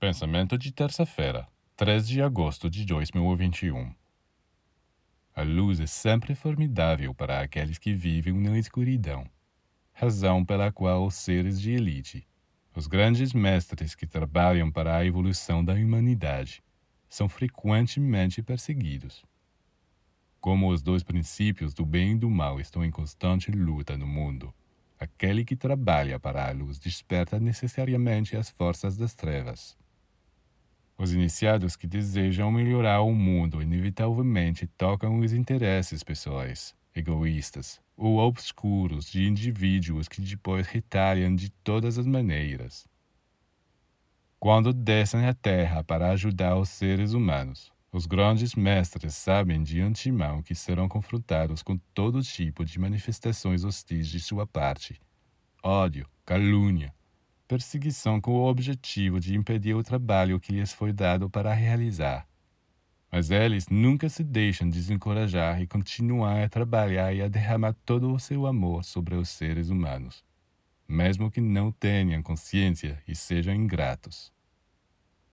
Pensamento de terça-feira, 3 de agosto de 2021. A luz é sempre formidável para aqueles que vivem na escuridão, razão pela qual os seres de elite, os grandes mestres que trabalham para a evolução da humanidade, são frequentemente perseguidos. Como os dois princípios do bem e do mal estão em constante luta no mundo, aquele que trabalha para a luz desperta necessariamente as forças das trevas. Os iniciados que desejam melhorar o mundo inevitavelmente tocam os interesses pessoais, egoístas ou obscuros de indivíduos que depois retalham de todas as maneiras. Quando descem à Terra para ajudar os seres humanos, os grandes mestres sabem de antemão que serão confrontados com todo tipo de manifestações hostis de sua parte: ódio, calúnia, perseguição com o objetivo de impedir o trabalho que lhes foi dado para realizar. Mas eles nunca se deixam desencorajar e continuam a trabalhar e a derramar todo o seu amor sobre os seres humanos, mesmo que não tenham consciência e sejam ingratos.